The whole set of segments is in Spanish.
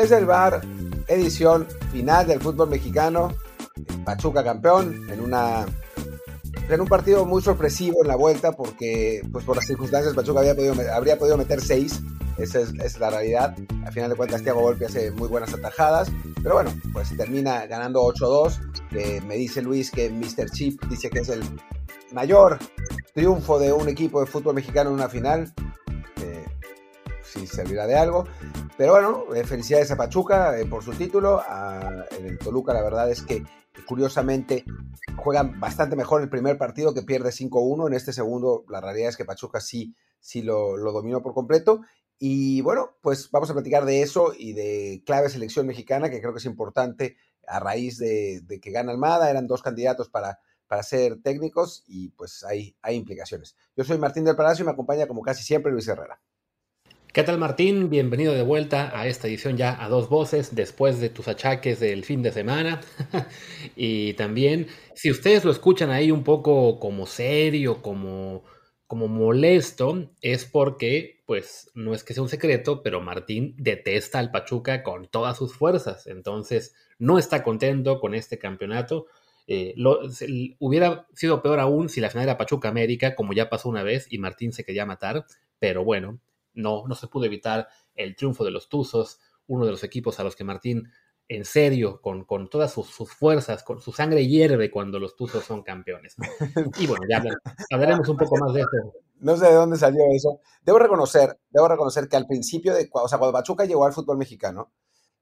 Desde el bar, edición final del fútbol mexicano. Pachuca campeón en una en un partido muy sorpresivo en la vuelta porque pues por las circunstancias Pachuca había podido, habría podido meter seis esa es, la realidad al final de cuentas Thiago Volpi hace muy buenas atajadas pero bueno pues termina ganando 8-2 me dice Luis que Mr. Chip dice que es el mayor triunfo de un equipo de fútbol mexicano en una final eh, si servirá de algo pero bueno, eh, felicidades a Pachuca eh, por su título. en el Toluca la verdad es que curiosamente juegan bastante mejor el primer partido que pierde 5-1. En este segundo la realidad es que Pachuca sí, sí lo, dominó por completo. Y bueno, pues vamos a platicar de eso y de clave selección mexicana, que creo que es importante a raíz de, que gana Almada. Eran dos candidatos para, para ser técnicos y pues hay, hay implicaciones. Yo soy Martín del Palacio y me acompaña como casi siempre Luis Herrera. ¿Qué tal Martín? Bienvenido de vuelta a esta edición ya a dos voces después de tus achaques del fin de semana. y también, si ustedes lo escuchan ahí un poco como serio, como, como molesto, es porque, pues, no es que sea un secreto, pero Martín detesta al Pachuca con todas sus fuerzas. Entonces, no está contento con este campeonato. Eh, hubiera sido peor aún si la final era Pachuca América, como ya pasó una vez y Martín se quería matar, pero bueno, no, no se pudo evitar el triunfo de los Tuzos, uno de los equipos a los que Martín, en serio, con, con todas sus, fuerzas, con su sangre hierve cuando los Tuzos son campeones. Y bueno, ya hablaremos un poco más de eso. No sé de dónde salió eso. Debo reconocer, debo reconocer que al principio de, o sea, cuando Pachuca llegó al fútbol mexicano,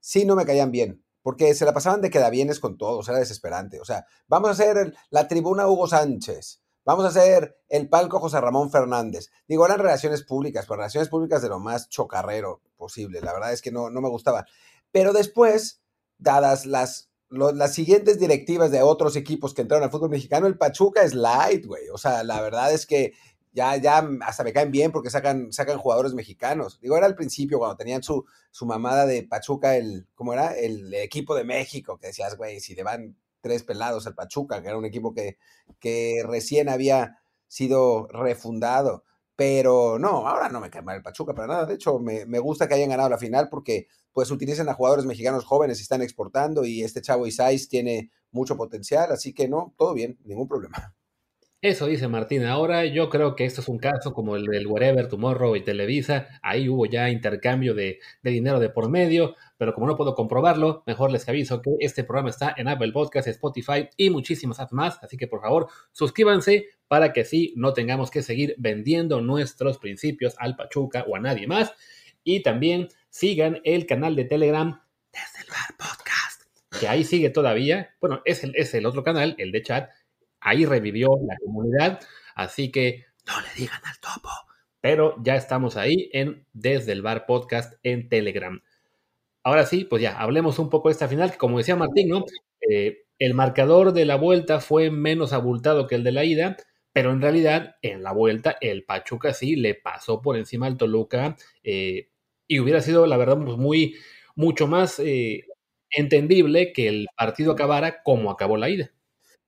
sí no me caían bien, porque se la pasaban de queda bienes con todos, era desesperante. O sea, vamos a hacer la tribuna Hugo Sánchez, Vamos a hacer el palco José Ramón Fernández. Digo, eran relaciones públicas, pero relaciones públicas de lo más chocarrero posible. La verdad es que no, no me gustaba. Pero después, dadas las, las siguientes directivas de otros equipos que entraron al fútbol mexicano, el Pachuca es light, güey. O sea, la verdad es que ya, ya hasta me caen bien porque sacan, sacan jugadores mexicanos. Digo, era al principio cuando tenían su, su mamada de Pachuca, el, ¿cómo era? El equipo de México, que decías, güey, si le van tres pelados al Pachuca, que era un equipo que, que recién había sido refundado. Pero no, ahora no me cae mal el Pachuca para nada. De hecho, me, me, gusta que hayan ganado la final porque pues utilizan a jugadores mexicanos jóvenes y están exportando y este chavo Isais tiene mucho potencial, así que no, todo bien, ningún problema. Eso dice Martín. Ahora yo creo que esto es un caso como el del Wherever, Tomorrow y Televisa. Ahí hubo ya intercambio de, dinero de por medio, pero como no puedo comprobarlo, mejor les aviso que este programa está en Apple Podcast, Spotify y muchísimas más. Así que por favor, suscríbanse para que así no tengamos que seguir vendiendo nuestros principios al Pachuca o a nadie más. Y también sigan el canal de Telegram desde el Podcast, que ahí sigue todavía. Bueno, es el, es el otro canal, el de chat ahí revivió la comunidad, así que no le digan al topo. Pero ya estamos ahí en Desde el Bar Podcast en Telegram. Ahora sí, pues ya, hablemos un poco de esta final, que como decía Martín, ¿no? Eh, el marcador de la vuelta fue menos abultado que el de la ida, pero en realidad en la vuelta el Pachuca sí le pasó por encima al Toluca eh, y hubiera sido, la verdad, pues muy, mucho más eh, entendible que el partido acabara como acabó la ida.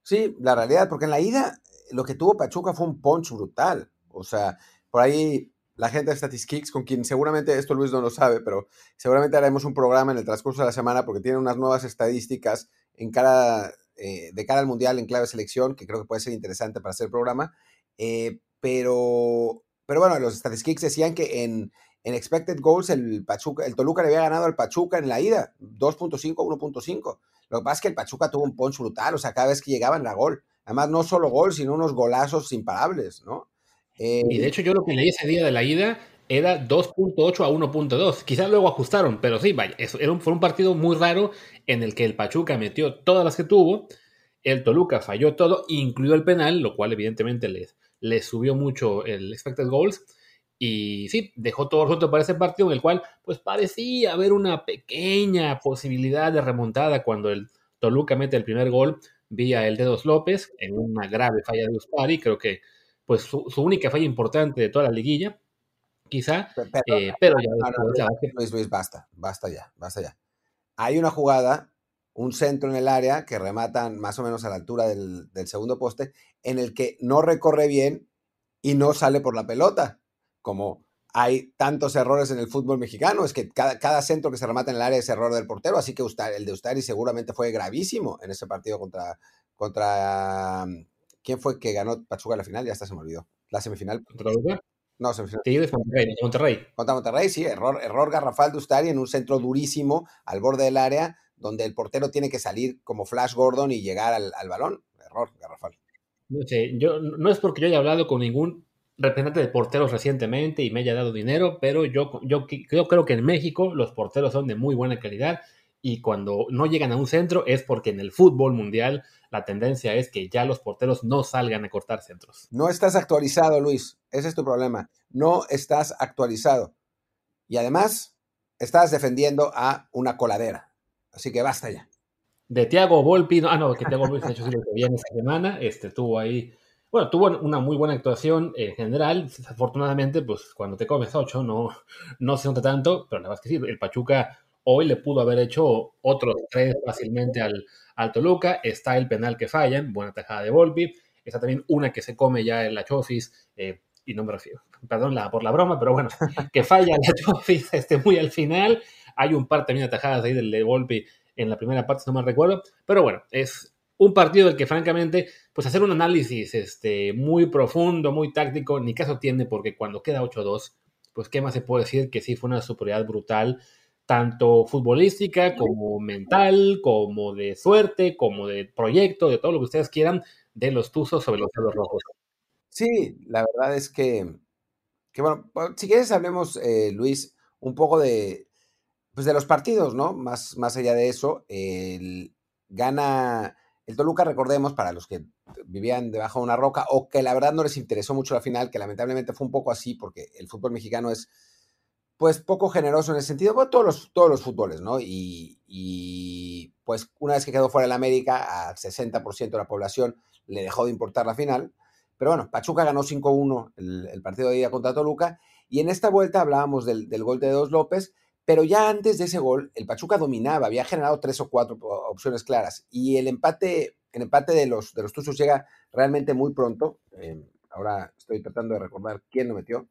Sí, la realidad, porque en la ida lo que tuvo Pachuca fue un punch brutal. O sea, por ahí la gente de Statistics, con quien seguramente esto Luis no lo sabe, pero seguramente haremos un programa en el transcurso de la semana porque tiene unas nuevas estadísticas en cara, eh, de cara al Mundial en clave selección, que creo que puede ser interesante para hacer el programa. Eh, pero, pero bueno, los Statistics decían que en, en expected goals el, Pachuca, el Toluca le había ganado al Pachuca en la ida, 2.5, 1.5. Lo que pasa es que el Pachuca tuvo un punch brutal, o sea, cada vez que llegaban era gol. Además, no solo gol, sino unos golazos imparables, ¿no? y de hecho, yo lo que leí ese día de la ida era 2.8 a 1.2. Quizás luego ajustaron, pero sí, vaya, era un, fue un partido muy raro en el que el Pachuca metió todas las que tuvo, el Toluca falló todo, incluyó el penal, lo cual evidentemente les, les subió mucho el expected goals y sí, dejó todo resuelto para ese partido en el cual pues parecía haber una pequeña posibilidad de remontada cuando el Toluca mete el primer gol vía el Dedos López en una grave falla de Uspari, creo que pues su, única falla importante de toda la liguilla, quizá, pero, ya, Luis, Luis, basta, basta ya, basta ya. Hay una jugada, un centro en el área que rematan más o menos a la altura del, del segundo poste, en el que no recorre bien y no sale por la pelota como hay tantos errores en el fútbol mexicano, es que cada, centro que se remata en el área es error del portero, así que el de Ustari seguramente fue gravísimo en ese partido contra, contra ¿quién fue que ganó Pachuca la final? Ya hasta se me olvidó. La semifinal. ¿Contra No, semifinal. Tigres Monterrey, Monterrey. Contra Monterrey, sí, error, error garrafal de Ustari en un centro durísimo al borde del área, donde el portero tiene que salir como Flash Gordon y llegar al, al balón. Error garrafal. No sé, yo, no es porque yo haya hablado con ningún representante de porteros recientemente y me haya dado dinero, pero yo, yo, yo creo que en México los porteros son de muy buena calidad y cuando no llegan a un centro es porque en el fútbol mundial la tendencia es que ya los porteros no salgan a cortar centros. No estás actualizado, Luis. Ese es tu problema. No estás actualizado. Y además, estás defendiendo a una coladera. Así que basta ya de Tiago Volpi, ah, no, que Tiago Volpi ha hecho sí bien esta semana, este, tuvo ahí, bueno, tuvo una muy buena actuación en general, desafortunadamente, pues cuando te comes ocho no, no se nota tanto, pero la verdad es que sí, el Pachuca hoy le pudo haber hecho otros tres fácilmente al, al Toluca, está el penal que fallan, buena tajada de Volpi, está también una que se come ya en la Chofis, eh, y no me refiero, perdón la, por la broma, pero bueno, que falla la Chofis este, muy al final, hay un par también de tajadas ahí del de Volpi en la primera parte, si no mal recuerdo. Pero bueno, es un partido del que francamente, pues hacer un análisis este, muy profundo, muy táctico, ni caso tiene porque cuando queda 8-2, pues qué más se puede decir que sí fue una superioridad brutal, tanto futbolística como mental, como de suerte, como de proyecto, de todo lo que ustedes quieran, de los Tuzos sobre los Celos Rojos. Sí, la verdad es que, que bueno, si quieres hablemos, eh, Luis, un poco de, pues de los partidos, ¿no? Más, más allá de eso, el, gana el Toluca, recordemos, para los que vivían debajo de una roca o que la verdad no les interesó mucho la final, que lamentablemente fue un poco así porque el fútbol mexicano es pues poco generoso en ese sentido, bueno, todos los, todos los fútboles, ¿no? Y, pues una vez que quedó fuera el América, al 60% de la población le dejó de importar la final. Pero bueno, Pachuca ganó 5-1 el, partido de día contra Toluca. Y en esta vuelta hablábamos del, del gol de Dos López, pero ya antes de ese gol, el Pachuca dominaba, había generado tres o cuatro opciones claras. Y el empate, el empate de los, de los Tuzos llega realmente muy pronto. Eh, ahora estoy tratando de recordar quién lo metió.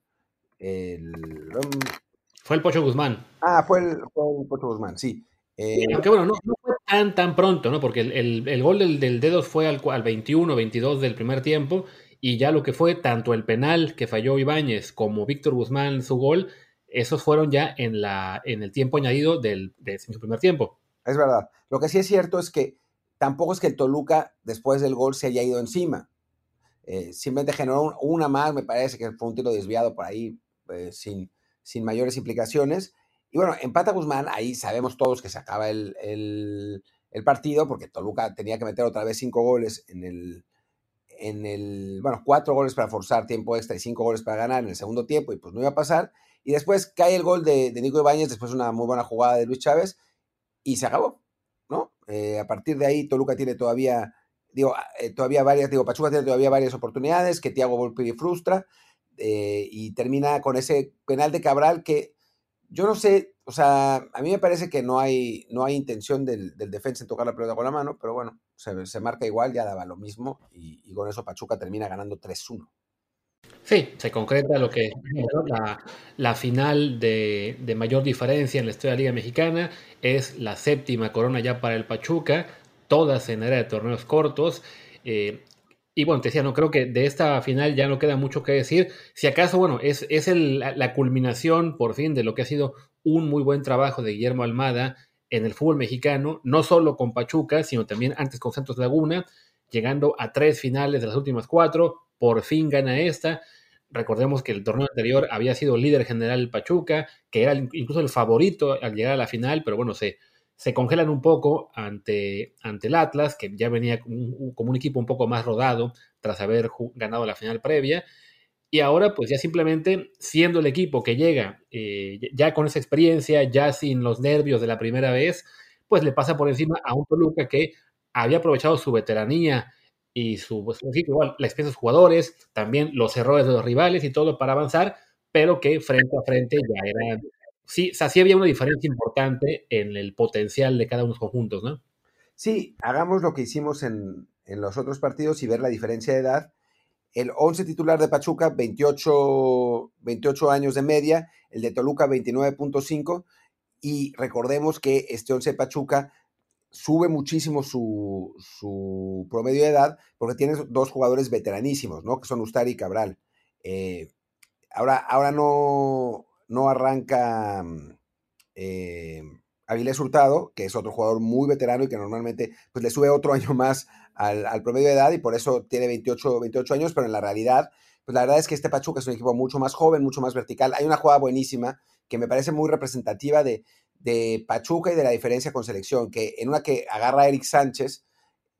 fue el Pocho Guzmán. Ah, fue el, Pocho Guzmán, sí. Eh, aunque bueno, no, fue tan, tan pronto, ¿no? Porque el, gol del, del Dedos fue al, al 21, 22 del primer tiempo. Y ya lo que fue tanto el penal que falló Ibáñez como Víctor Guzmán su gol, esos fueron ya en, la, en el tiempo añadido del, primer tiempo. Es verdad. Lo que sí es cierto es que tampoco es que el Toluca, después del gol, se haya ido encima. Eh, simplemente generó una más, me parece que fue un tiro desviado por ahí, eh, sin, sin mayores implicaciones. Y bueno, empata Guzmán, ahí sabemos todos que se acaba el, el, partido, porque Toluca tenía que meter otra vez cinco goles en el, en el, bueno, cuatro goles para forzar tiempo extra y cinco goles para ganar en el segundo tiempo, y pues no iba a pasar. Y después cae el gol de, Nico Ibáñez, después una muy buena jugada de Luis Chávez, y se acabó, ¿no? Eh, a partir de ahí, Toluca tiene todavía, digo, eh, todavía varias, digo, Pachuca tiene todavía varias oportunidades que Tiago Volpi frustra, eh, y termina con ese penal de Cabral que yo no sé, o sea, a mí me parece que no hay, no hay intención del, defensa en tocar la pelota con la mano, pero bueno, se, marca igual, ya daba lo mismo, y, y con eso Pachuca termina ganando 3-1. Sí, se concreta lo que la, la final de, mayor diferencia en la historia de la Liga Mexicana es la séptima corona ya para el Pachuca, todas en era de torneos cortos. Eh, y bueno, te decía, no creo que de esta final ya no queda mucho que decir. Si acaso, bueno, es, es la culminación por fin de lo que ha sido un muy buen trabajo de Guillermo Almada en el fútbol mexicano, no solo con Pachuca, sino también antes con Santos Laguna, llegando a tres finales de las últimas cuatro, por fin gana esta. Recordemos que el torneo anterior había sido líder general Pachuca, que era incluso el favorito al llegar a la final, pero bueno, se, se congelan un poco ante, ante el Atlas, que ya venía como un, equipo un poco más rodado tras haber ganado la final previa. Y ahora, pues ya simplemente siendo el equipo que llega eh, ya con esa experiencia, ya sin los nervios de la primera vez, pues le pasa por encima a un Toluca que había aprovechado su veteranía y su, pues, igual, la experiencia los jugadores, también los errores de los rivales y todo para avanzar, pero que frente a frente ya era, sí, o sí había una diferencia importante en el potencial de cada uno de los conjuntos, ¿no? Sí, hagamos lo que hicimos en, en los otros partidos y ver la diferencia de edad. el 11 titular de Pachuca, 28, 28 años de media, el de Toluca 29.5 y recordemos que este 11 de Pachuca sube muchísimo su, su, promedio de edad porque tiene dos jugadores veteranísimos, ¿no? Que son Ustari y Cabral. Eh, ahora, ahora no, no arranca eh, Avilés Hurtado, que es otro jugador muy veterano y que normalmente pues, le sube otro año más al, al, promedio de edad y por eso tiene 28, 28 años, pero en la realidad, pues la verdad es que este Pachuca es un equipo mucho más joven, mucho más vertical. Hay una jugada buenísima que me parece muy representativa de, Pachuca y de la diferencia con selección, que en una que agarra a Eric Sánchez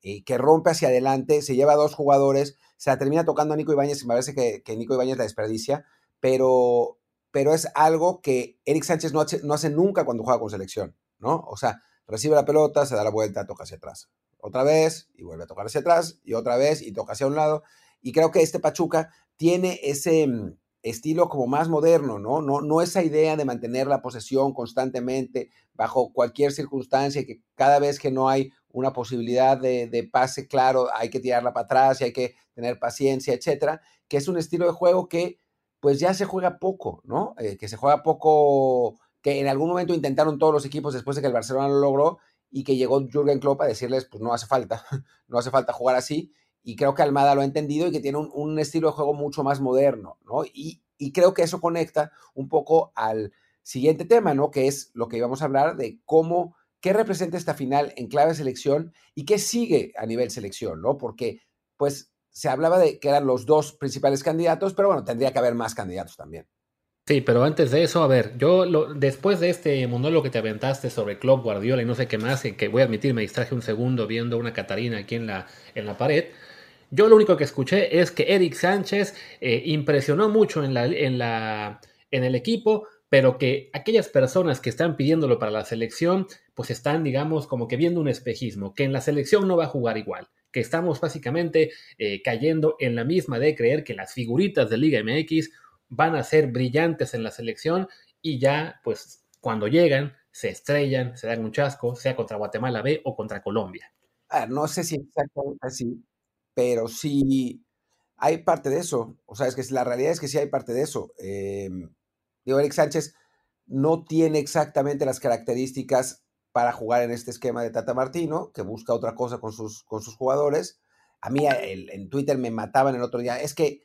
y que rompe hacia adelante, se lleva a dos jugadores, se la termina tocando a Nico Ibáñez y me parece que, que Nico Ibáñez la desperdicia, pero, pero es algo que Eric Sánchez no hace, no hace nunca cuando juega con selección, ¿no? O sea, recibe la pelota, se da la vuelta, toca hacia atrás. Otra vez y vuelve a tocar hacia atrás y otra vez y toca hacia un lado. Y creo que este Pachuca tiene ese, mm, estilo como más moderno, ¿no? ¿no? Esa idea de mantener la posesión constantemente bajo cualquier circunstancia, que cada vez que no hay una posibilidad de, pase claro, hay que tirarla para atrás y hay que tener paciencia, etcétera, que es un estilo de juego que pues ya se juega poco, ¿no? Eh, que se juega poco, que en algún momento intentaron todos los equipos después de que el Barcelona lo logró y que llegó Jürgen Klopp a decirles, pues no hace falta, no hace falta jugar así y creo que Almada lo ha entendido y que tiene un, estilo de juego mucho más moderno, ¿no? Y, creo que eso conecta un poco al siguiente tema, ¿no? Que es lo que íbamos a hablar de cómo, qué representa esta final en clave selección y qué sigue a nivel selección, ¿no? Porque, pues, se hablaba de que eran los dos principales candidatos, pero bueno, tendría que haber más candidatos también. Sí, pero antes de eso, a ver, yo lo, después de este monólogo que te aventaste sobre Klopp, Guardiola y no sé qué más, que voy a admitir, me distraje un segundo viendo una Catarina aquí en la, en la pared, yo lo único que escuché es que Eric Sánchez eh, impresionó mucho en, la, en, la, en el equipo, pero que aquellas personas que están pidiéndolo para la selección, pues están, digamos, como que viendo un espejismo, que en la selección no va a jugar igual, que estamos básicamente eh, cayendo en la misma de creer que las figuritas de Liga MX van a ser brillantes en la selección y ya, pues, cuando llegan, se estrellan, se dan un chasco, sea contra Guatemala B o contra Colombia. no sé si exactamente así, pero sí hay parte de eso. O sea, es que la realidad es que sí hay parte de eso. Eh, digo, Eric Sánchez no tiene exactamente las características para jugar en este esquema de Tata Martino, que busca otra cosa con sus, con sus jugadores. A mí en Twitter me mataban el otro día. Es que,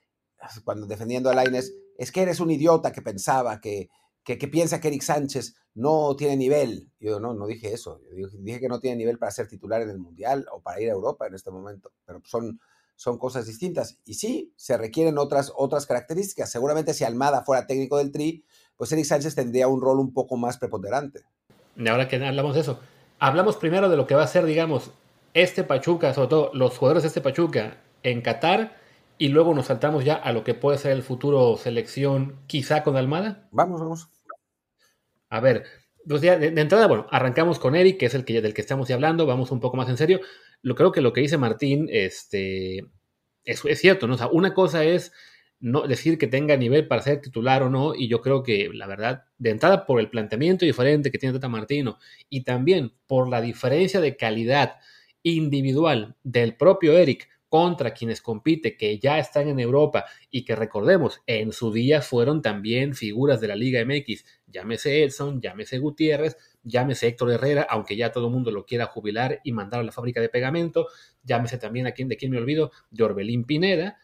cuando defendiendo a Laines, es que eres un idiota que pensaba que, que, piensa que Eric Sánchez no tiene nivel. Yo no, no dije eso. Yo dije que no tiene nivel para ser titular en el Mundial o para ir a Europa en este momento. Pero son, son cosas distintas. Y sí, se requieren otras, otras características. Seguramente si Almada fuera técnico del Tri, pues Eric Sánchez tendría un rol un poco más preponderante. Y ahora que hablamos de eso, hablamos primero de lo que va a ser, digamos, este Pachuca, sobre todo los jugadores de este Pachuca en Qatar, y luego nos saltamos ya a lo que puede ser el futuro selección, quizá con Almada. Vamos, vamos. A ver, pues de, entrada, bueno, arrancamos con Eric, que es el que, del que estamos ya hablando, vamos un poco más en serio. Lo creo que lo que dice Martín, este, es, cierto, ¿no? O sea, una cosa es no decir que tenga nivel para ser titular o no, y yo creo que la verdad, de entrada por el planteamiento diferente que tiene Tata Martino y también por la diferencia de calidad individual del propio Eric contra quienes compite, que ya están en Europa y que recordemos, en su día fueron también figuras de la Liga MX, llámese Edson, llámese Gutiérrez, llámese Héctor Herrera, aunque ya todo el mundo lo quiera jubilar y mandar a la fábrica de pegamento, llámese también a quien de quien me olvido, de Pineda,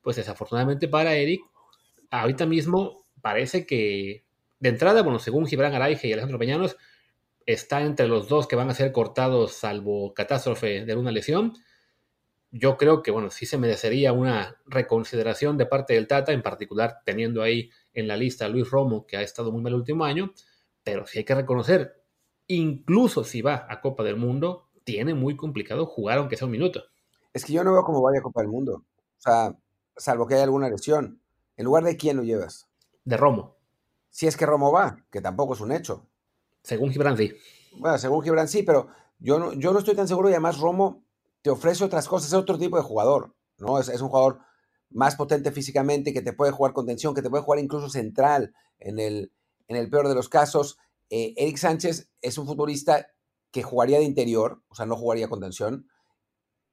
pues desafortunadamente para Eric, ahorita mismo parece que de entrada, bueno, según Gibran Araige y Alejandro Peñanos, está entre los dos que van a ser cortados salvo catástrofe de una lesión yo creo que, bueno, sí se merecería una reconsideración de parte del Tata, en particular teniendo ahí en la lista a Luis Romo, que ha estado muy mal el último año, pero sí hay que reconocer, incluso si va a Copa del Mundo, tiene muy complicado jugar aunque sea un minuto. Es que yo no veo cómo vaya a Copa del Mundo. O sea, salvo que haya alguna lesión. ¿En lugar de quién lo llevas? De Romo. Si es que Romo va, que tampoco es un hecho. Según Gibran sí. Bueno, según Gibran sí, pero yo no, yo no estoy tan seguro y además Romo te ofrece otras cosas, es otro tipo de jugador, ¿no? Es, un jugador más potente físicamente, que te puede jugar con tensión, que te puede jugar incluso central en el, en el peor de los casos. Eh, Eric Sánchez es un futbolista que jugaría de interior, o sea, no jugaría con tensión,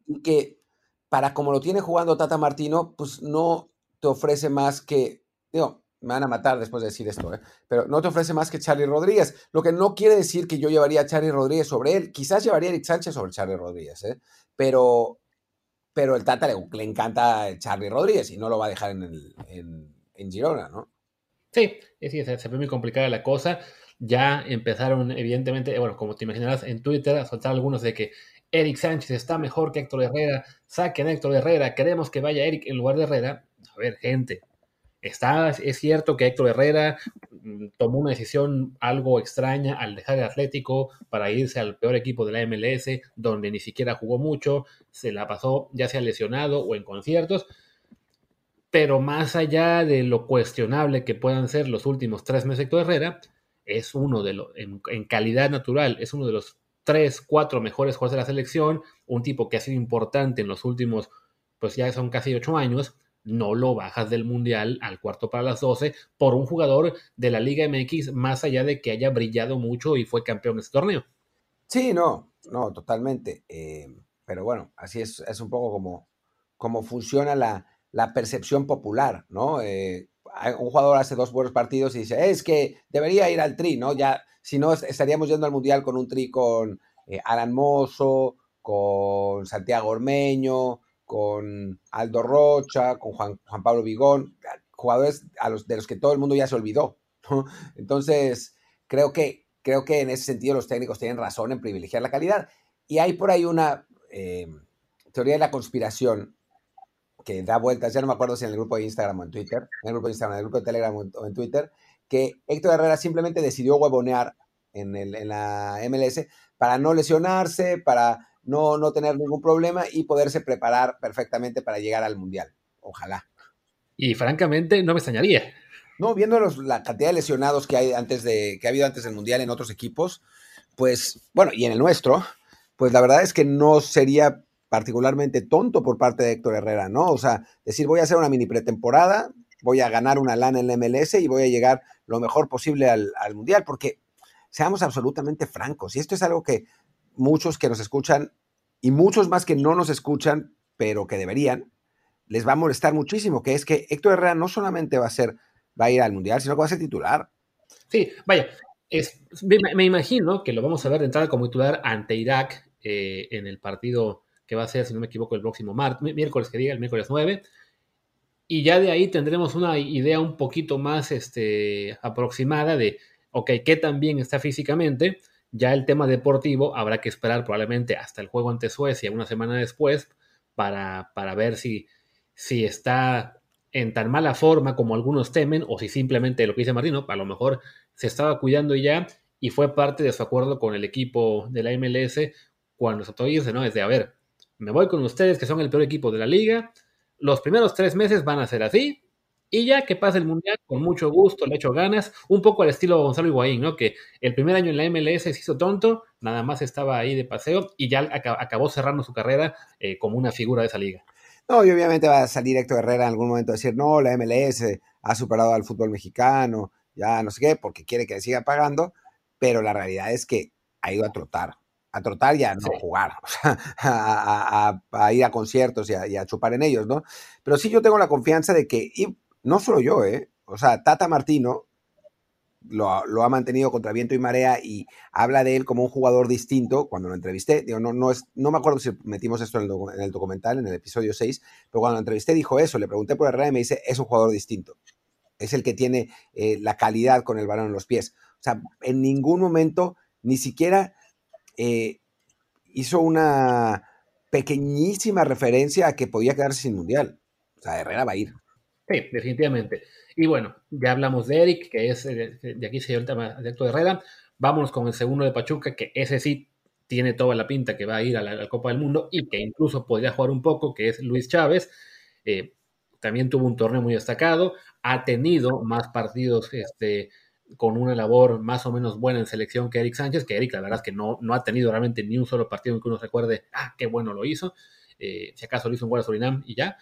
y que para como lo tiene jugando Tata Martino, pues no te ofrece más que, digo, me van a matar después de decir esto, ¿eh? pero no te ofrece más que Charlie Rodríguez, lo que no quiere decir que yo llevaría a Charlie Rodríguez sobre él, quizás llevaría a Eric Sánchez sobre Charlie Rodríguez, ¿eh? pero, pero el Tata le, encanta Charlie Rodríguez y no lo va a dejar en, el, en, Girona, ¿no? Sí, sí, se, se ve muy complicada la cosa. Ya empezaron, evidentemente, bueno, como te imaginarás, en Twitter a soltar algunos de que Eric Sánchez está mejor que Héctor Herrera, saquen a Héctor Herrera, queremos que vaya Eric en lugar de Herrera. A ver, gente, está, es cierto que Héctor Herrera mm, tomó una decisión algo extraña al dejar el Atlético para irse al peor equipo de la MLS, donde ni siquiera jugó mucho, se la pasó ya sea lesionado o en conciertos, pero más allá de lo cuestionable que puedan ser los últimos tres meses de Héctor Herrera, es uno de los, en, en calidad natural, es uno de los tres, cuatro mejores jugadores de la selección, un tipo que ha sido importante en los últimos, pues ya son casi ocho años, no lo bajas del Mundial al cuarto para las doce por un jugador de la Liga MX, más allá de que haya brillado mucho y fue campeón de este torneo. Sí, no, no, totalmente. Eh, pero bueno, así es, es un poco como, funciona la, la percepción popular, ¿no? Eh, un jugador hace dos buenos partidos y dice, es que debería ir al tri, ¿no? Ya si no, estaríamos yendo al Mundial con un tri con eh, Alan Mozo, con Santiago Ormeño, con Aldo Rocha, con Juan, Pablo Vigón, jugadores a los, de los que todo el mundo ya se olvidó. Entonces, creo que, creo que en ese sentido los técnicos tienen razón en privilegiar la calidad. Y hay por ahí una eh, teoría de la conspiración que da vueltas, ya no me acuerdo si en el grupo de Instagram o en Twitter, en el grupo de Instagram, en el grupo de Telegram o en Twitter, que Héctor Herrera simplemente decidió huevonear en, el, en la MLS para no lesionarse, para no, no tener ningún problema y poderse preparar perfectamente para llegar al Mundial. Ojalá. Y francamente, no me extrañaría. No, viendo la cantidad de lesionados que hay antes de, que ha habido antes del Mundial en otros equipos, pues, bueno, y en el nuestro, pues la verdad es que no sería particularmente tonto por parte de Héctor Herrera, ¿no? O sea, decir, voy a hacer una mini pretemporada, voy a ganar una lana en la MLS y voy a llegar lo mejor posible al, Mundial, porque seamos absolutamente francos, y esto es algo que muchos que nos escuchan y muchos más que no nos escuchan, pero que deberían, les va a molestar muchísimo, que es que Héctor Herrera no solamente va a ser, va a ir al Mundial, sino que va a ser titular. Sí, vaya, es, me, imagino que lo vamos a ver de entrada como titular ante Irak eh, en el partido que va a ser, si no me equivoco, el próximo martes, miércoles que diga, el miércoles 9 y ya de ahí tendremos una idea un poquito más este, aproximada de, ok, qué tan bien está físicamente. Ya el tema deportivo habrá que esperar probablemente hasta el juego ante Suecia una semana después para, para ver si, si está en tan mala forma como algunos temen o si simplemente lo que dice Martino, a lo mejor se estaba cuidando ya y fue parte de su acuerdo con el equipo de la MLS cuando se irse, ¿no? Es de, a ver, me voy con ustedes que son el peor equipo de la liga, los primeros tres meses van a ser así, y ya que pase el Mundial, con mucho gusto, le echo ganas, un poco al estilo Gonzalo Higuaín, ¿no? Que el primer año en la MLS se hizo tonto, nada más estaba ahí de paseo y ya acabó cerrando su carrera eh, como una figura de esa liga. No, y obviamente va a salir Héctor Herrera en algún momento a decir, no, la MLS ha superado al fútbol mexicano, ya no sé qué, porque quiere que le siga pagando, pero la realidad es que ha ido a trotar a trotar y a no jugar, o sea, a, ir a conciertos y a, chupar en ellos, ¿no? Pero sí yo tengo la confianza de que, y no solo yo, ¿eh? O sea, Tata Martino lo, ha mantenido contra viento y marea y habla de él como un jugador distinto cuando lo entrevisté. Digo, no, no, es, no me acuerdo si metimos esto en el, documental, en el episodio 6, pero cuando lo entrevisté dijo eso, le pregunté por Herrera y me dice, es un jugador distinto. Es el que tiene eh, la calidad con el balón en los pies. O sea, en ningún momento, ni siquiera eh, hizo una pequeñísima referencia a que podía quedarse sin mundial. O sea, Herrera va a ir. Sí, definitivamente. Y bueno, ya hablamos de Eric, que es eh, de aquí se dio el tema de Herrera. Vámonos con el segundo de Pachuca, que ese sí tiene toda la pinta que va a ir a la, Copa del Mundo y que incluso podría jugar un poco, que es Luis Chávez. Eh, también tuvo un torneo muy destacado, ha tenido más partidos este, con una labor más o menos buena en selección que Eric Sánchez, que Eric la verdad es que no, no ha tenido realmente ni un solo partido en que uno recuerde, ah, qué bueno lo hizo, eh, si acaso lo hizo un gol a Surinam y ya.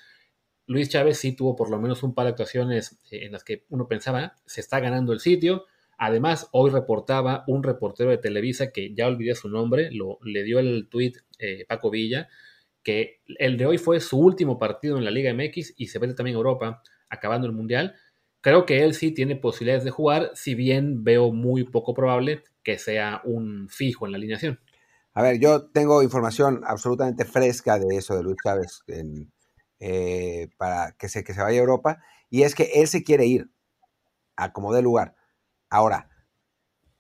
Luis Chávez sí tuvo por lo menos un par de actuaciones eh, en las que uno pensaba, se está ganando el sitio. Además, hoy reportaba un reportero de Televisa que ya olvidé su nombre, lo, le dio el tuit eh, Paco Villa, que el de hoy fue su último partido en la Liga MX y se ve también en Europa acabando el Mundial. Creo que él sí tiene posibilidades de jugar, si bien veo muy poco probable que sea un fijo en la alineación. A ver, yo tengo información absolutamente fresca de eso de Luis Chávez eh, para que se, que se vaya a Europa, y es que él se quiere ir a como de lugar. Ahora,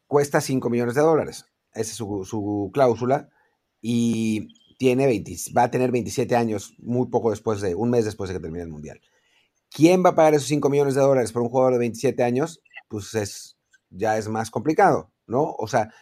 cuesta 5 millones de dólares, esa es su, cláusula, y tiene 20, va a tener 27 años muy poco después de, un mes después de que termine el Mundial. ¿Quién va a pagar esos 5 millones de dólares por un jugador de 27 años? Pues es, ya es más complicado, ¿no? O sea,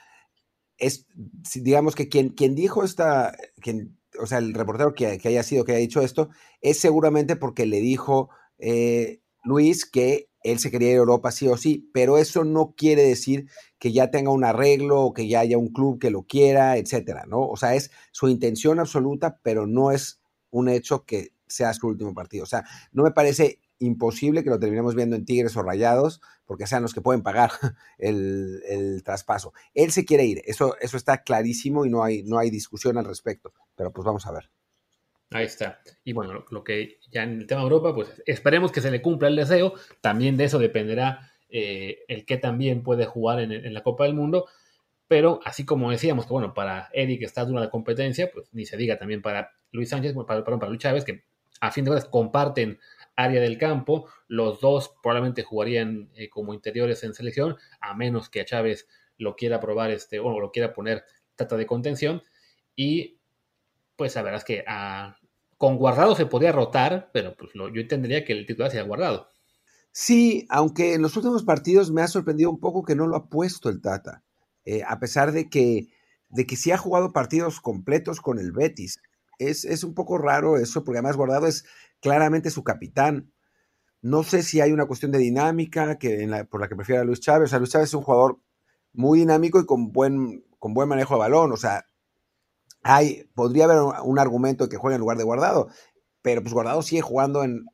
es, digamos que quien, quien dijo esta, quien, o sea, el reportero que, haya sido, que haya dicho esto, es seguramente porque le dijo eh, Luis que él se quería ir a Europa sí o sí, pero eso no quiere decir que ya tenga un arreglo o que ya haya un club que lo quiera, etcétera, ¿no? O sea, es su intención absoluta, pero no es un hecho que sea su último partido. O sea, no me parece imposible que lo terminemos viendo en Tigres o Rayados, porque sean los que pueden pagar el, traspaso. Él se quiere ir, eso, eso está clarísimo y no hay, no hay discusión al respecto, pero pues vamos a ver. Ahí está. Y bueno, lo, que ya en el tema de Europa, pues esperemos que se le cumpla el deseo. También de eso dependerá eh, el que también puede jugar en, la Copa del Mundo. Pero así como decíamos que, bueno, para Eric está dura la competencia, pues ni se diga también para Luis Sánchez, perdón, para Luis Chávez, que a fin de cuentas comparten área del campo. Los dos probablemente jugarían eh, como interiores en selección, a menos que a Chávez lo quiera probar este, o lo quiera poner trata de contención. Y pues la verdad es que a, con guardado se podría rotar, pero pues yo entendería que el titular sea guardado. Sí, aunque en los últimos partidos me ha sorprendido un poco que no lo ha puesto el Tata, eh, a pesar de que, de que sí ha jugado partidos completos con el Betis. Es, es, un poco raro eso, porque además Guardado es claramente su capitán. No sé si hay una cuestión de dinámica que por la que prefiere a Luis Chávez. O sea, Luis Chávez es un jugador muy dinámico y con buen, con buen manejo de balón. O sea, hay, podría haber un, argumento de que juegue en lugar de Guardado, pero pues Guardado sigue jugando en,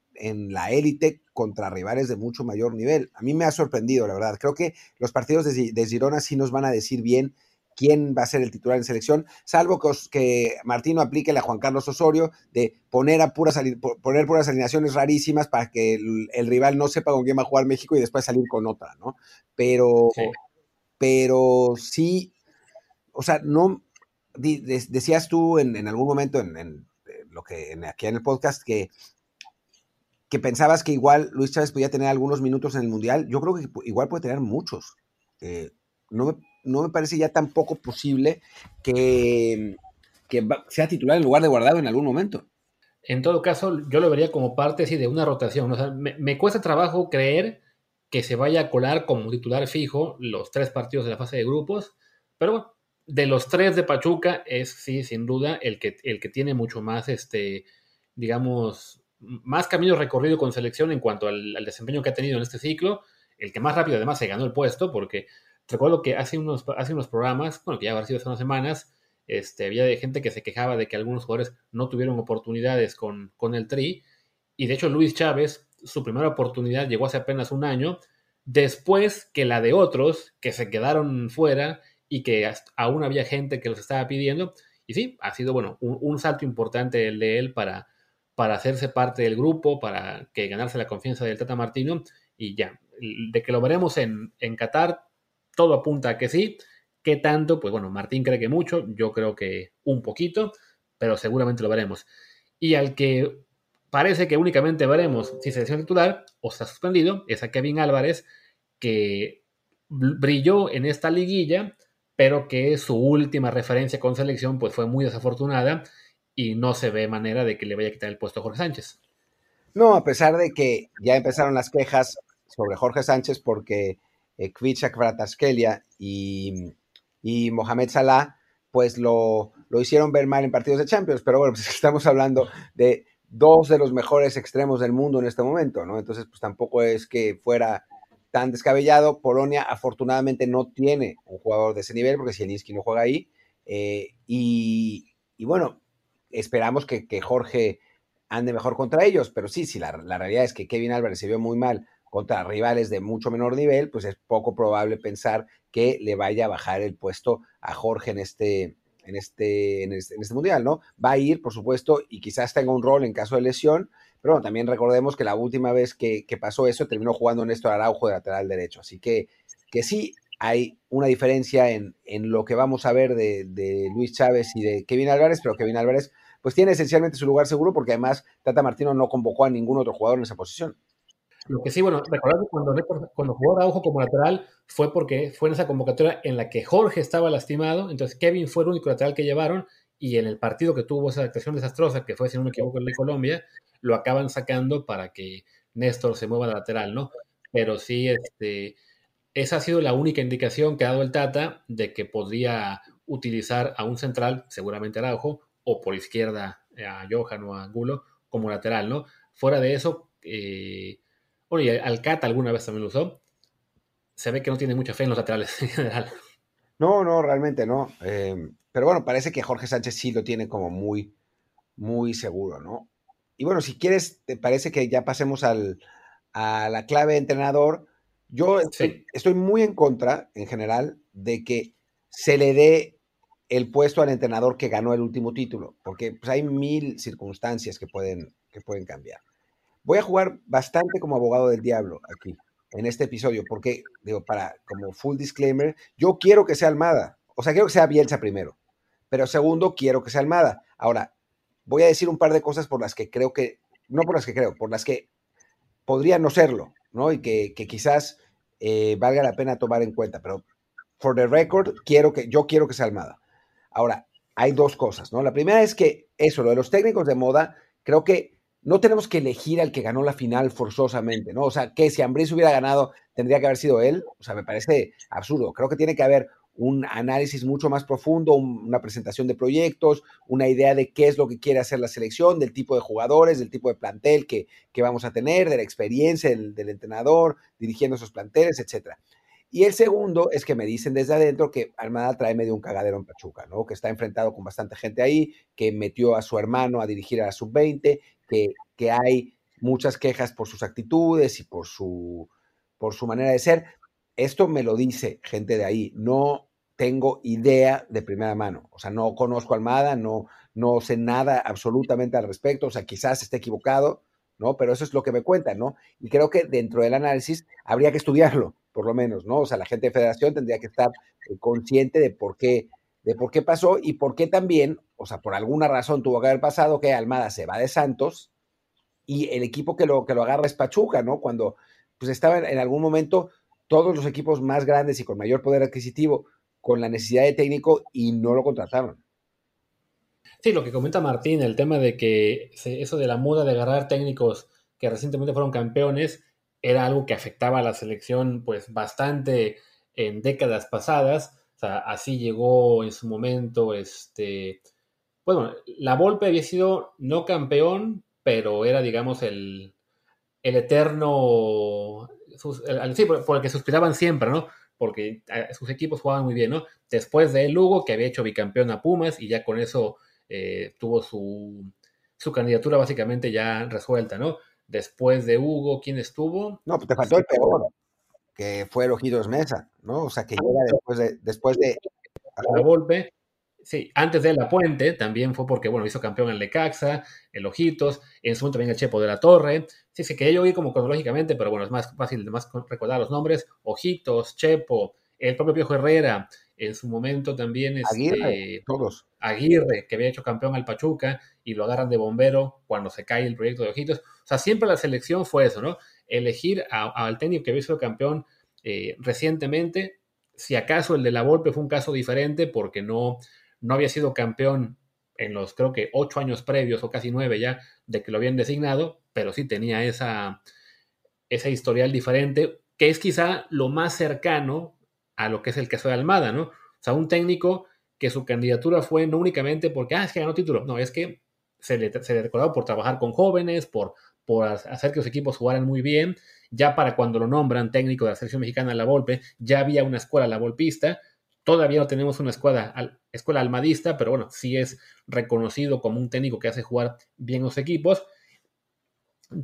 la élite contra rivales de mucho mayor nivel. A mí me ha sorprendido, la verdad. Creo que los partidos de Girona sí nos van a decir bien quién va a ser el titular en selección, salvo que, que Martino aplique la Juan Carlos Osorio de poner, a puras, poner puras alineaciones rarísimas para que el, rival no sepa con quién va a jugar México y después salir con otra, ¿no? Pero sí, pero sí o sea, no, decías tú en, algún momento en, lo que aquí en el podcast que que pensabas que igual Luis Chávez podía tener algunos minutos en el Mundial, yo creo que igual puede tener muchos. Eh, no me no me parece ya tampoco posible que, sea titular en lugar de guardado en algún momento. En todo caso, yo lo vería como parte de una rotación. Sea, me, cuesta trabajo creer que se vaya a colar como titular fijo los tres partidos de la fase de grupos, pero bueno, de los tres de Pachuca es sí, sin duda, el que, el que tiene mucho más, este, digamos, más camino recorrido con selección en cuanto al, al, desempeño que ha tenido en este ciclo, el que más rápido además se ganó el puesto, porque Recuerdo que hace unos, hace unos programas, bueno, que ya ha sido hace unas semanas, este, había de gente que se quejaba de que algunos jugadores no tuvieron oportunidades con, con el Tri. Y de hecho, Luis Chávez, su primera oportunidad llegó hace apenas un año, después que la de otros que se quedaron fuera y que aún había gente que los estaba pidiendo. Y sí, ha sido, bueno, un, salto importante el de él para, para hacerse parte del grupo, para que ganarse la confianza del Tata Martino. Y ya, de que lo veremos en, en Qatar, todo apunta a que sí. ¿Qué tanto? Pues bueno, Martín cree que mucho, yo creo que un poquito, pero seguramente lo veremos. Y al que parece que únicamente veremos si selección titular o está suspendido es a Kevin Álvarez, que brilló en esta liguilla, pero que su última referencia con selección pues fue muy desafortunada y no se ve manera de que le vaya a quitar el puesto a Jorge Sánchez. No, a pesar de que ya empezaron las quejas sobre Jorge Sánchez porque eh, Kvitschak y, y Mohamed Salah, pues lo, lo, hicieron ver mal en partidos de Champions, pero bueno, pues estamos hablando de dos de los mejores extremos del mundo en este momento, ¿no? Entonces, pues tampoco es que fuera tan descabellado. Polonia afortunadamente no tiene un jugador de ese nivel, porque Zielinski no juega ahí. Eh, y, bueno, esperamos que, Jorge ande mejor contra ellos, pero sí, sí, la, la realidad es que Kevin Álvarez se vio muy mal contra rivales de mucho menor nivel, pues es poco probable pensar que le vaya a bajar el puesto a Jorge en este, en este, en este, este, mundial, ¿no? Va a ir, por supuesto, y quizás tenga un rol en caso de lesión, pero bueno, también recordemos que la última vez que, pasó eso terminó jugando Néstor Araujo de lateral derecho. Así que, que sí hay una diferencia en, en lo que vamos a ver de, de, Luis Chávez y de Kevin Álvarez, pero Kevin Álvarez pues tiene esencialmente su lugar seguro porque además Tata Martino no convocó a ningún otro jugador en esa posición. Lo que sí, bueno, recordar que cuando, cuando jugó Araujo como lateral fue porque fue en esa convocatoria en la que Jorge estaba lastimado, entonces Kevin fue el único lateral que llevaron y en el partido que tuvo esa actuación desastrosa, que fue, si no me equivoco, el de Colombia, lo acaban sacando para que Néstor se mueva lateral, ¿no? Pero sí, este, esa ha sido la única indicación que ha dado el Tata de que podría utilizar a un central, seguramente Araujo, o por izquierda a Johan o a Angulo como lateral, ¿no? Fuera de eso, eh, bueno, y Alcata alguna vez también lo usó. Se ve que no tiene mucha fe en los laterales en general. No, no, realmente no. Eh, pero bueno, parece que Jorge Sánchez sí lo tiene como muy, muy seguro, ¿no? Y bueno, si quieres, te parece que ya pasemos al, a la clave de entrenador. Yo estoy, estoy, muy en contra, en general, de que se le dé el puesto al entrenador que ganó el último título, porque pues, hay mil circunstancias que pueden, que pueden cambiar. Voy a jugar bastante como abogado del diablo aquí, en este episodio, porque, digo, para, como full disclaimer, yo quiero que sea Almada. O sea, quiero que sea Bielsa primero. Pero segundo, quiero que sea Almada. Ahora, voy a decir un par de cosas por las que creo que, no por las que creo, por las que podría no serlo, ¿no? Y que, quizás eh, valga la pena tomar en cuenta. Pero, for the record, quiero que, yo quiero que sea Almada. Ahora, hay dos cosas, ¿no? La primera es que eso, lo de los técnicos de moda, creo que no tenemos que elegir al que ganó la final forzosamente, ¿no? O sea, que si Ambris hubiera ganado, tendría que haber sido él. O sea, me parece absurdo. Creo que tiene que haber un análisis mucho más profundo, una presentación de proyectos, una idea de qué es lo que quiere hacer la selección, del tipo de jugadores, del tipo de plantel que, vamos a tener, de la experiencia del, del entrenador dirigiendo esos planteles, etcétera. Y el segundo es que me dicen desde adentro que Armada trae medio un cagadero en Pachuca, ¿no? Que está enfrentado con bastante gente ahí, que metió a su hermano a dirigir a la sub-20, que, hay muchas quejas por sus actitudes y por su, por su manera de ser. Esto me lo dice gente de ahí. No tengo idea de primera mano. O sea, no conozco a Almada, no, no sé nada absolutamente al respecto. O sea, quizás esté equivocado, ¿no? Pero eso es lo que me cuentan, ¿no? Y creo que dentro del análisis habría que estudiarlo por lo menos, ¿no? O sea, la gente de federación tendría que estar eh, consciente de por qué, de por qué pasó y por qué también, o sea, por alguna razón tuvo que haber pasado que Almada se va de Santos y el equipo que lo, que lo agarra es Pachuca, ¿no? Cuando pues estaban en algún momento todos los equipos más grandes y con mayor poder adquisitivo con la necesidad de técnico y no lo contrataron. Sí, lo que comenta Martín, el tema de que eso de la moda de agarrar técnicos que recientemente fueron campeones, era algo que afectaba a la selección pues bastante en décadas pasadas. O sea, así llegó en su momento, este, bueno, la Volpe había sido no campeón, pero era, digamos, el, el eterno, sí, por, el que suspiraban siempre, ¿no? Porque eh, sus equipos jugaban muy bien, ¿no? Después de Lugo, que había hecho bicampeón a Pumas y ya con eso eh, tuvo su, su candidatura básicamente ya resuelta, ¿no? Después de Hugo, ¿quién estuvo? No, pues te faltó el peor, que fue el Ojitos Mesa, ¿no? O sea, que llega después de... Después de... La Volpe, sí, antes de La Puente también fue porque, bueno, hizo campeón en Lecaxa, el Ojitos, en su momento también el Chepo de la Torre. Sí, se quería yo ir como cronológicamente, pero bueno, es más fácil de más recordar los nombres. Ojitos, Chepo, el propio Piojo Herrera, en su momento también Aguirre, este, todos. Aguirre, que había hecho campeón al Pachuca y lo agarran de bombero cuando se cae el proyecto de Ojitos. O sea, siempre la selección fue eso, ¿no? Elegir al técnico que había sido campeón eh, recientemente. Si acaso el de la Volpe fue un caso diferente porque no, no había sido campeón en los creo que ocho años previos o casi nueve ya de que lo habían designado, pero sí tenía esa, esa historial diferente, que es quizá lo más cercano a lo que es el caso de Almada, ¿no? O sea, un técnico que su candidatura fue no únicamente porque, ah, es que ganó título, no, es que se le, se le recordaba por trabajar con jóvenes, por, por hacer que los equipos jugaran muy bien. Ya para cuando lo nombran técnico de la selección mexicana La Volpe, ya había una escuela La Volpista. Todavía no tenemos una escuela, escuela almadista, pero bueno, sí es reconocido como un técnico que hace jugar bien los equipos.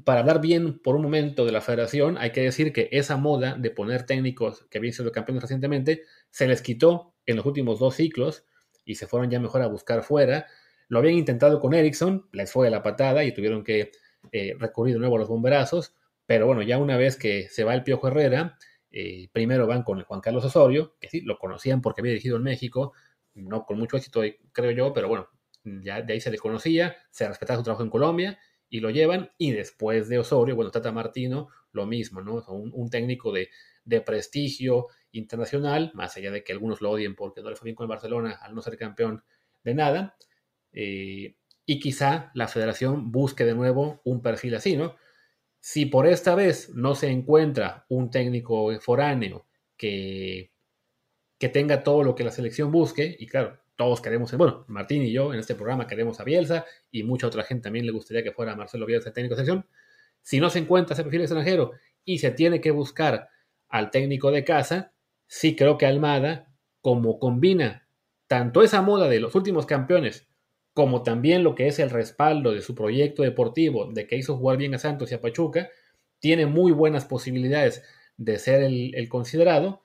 Para hablar bien por un momento de la federación, hay que decir que esa moda de poner técnicos que habían sido campeones recientemente se les quitó en los últimos dos ciclos y se fueron ya mejor a buscar fuera. Lo habían intentado con Erickson, les fue a la patada y tuvieron que eh, de nuevo a los bomberazos, pero bueno, ya una vez que se va el Piojo Herrera, eh, primero van con el Juan Carlos Osorio, que sí, lo conocían porque había dirigido en México, no con mucho éxito, creo yo, pero bueno, ya de ahí se le conocía, se respetaba su trabajo en Colombia y lo llevan. Y después de Osorio, bueno, Tata Martino, lo mismo, ¿no? Un, técnico de, prestigio internacional, más allá de que algunos lo odien porque no le fue bien con el Barcelona al no ser campeón de nada. Eh, y quizá la federación busque de nuevo un perfil así, ¿no? Si por esta vez no se encuentra un técnico foráneo que, que tenga todo lo que la selección busque, y claro, todos queremos, bueno, Martín y yo en este programa queremos a Bielsa y mucha otra gente también le gustaría que fuera Marcelo Bielsa técnico de selección. Si no se encuentra ese perfil extranjero y se tiene que buscar al técnico de casa, sí creo que Almada, como combina tanto esa moda de los últimos campeones, como también lo que es el respaldo de su proyecto deportivo, de que hizo jugar bien a Santos y a Pachuca, tiene muy buenas posibilidades de ser el considerado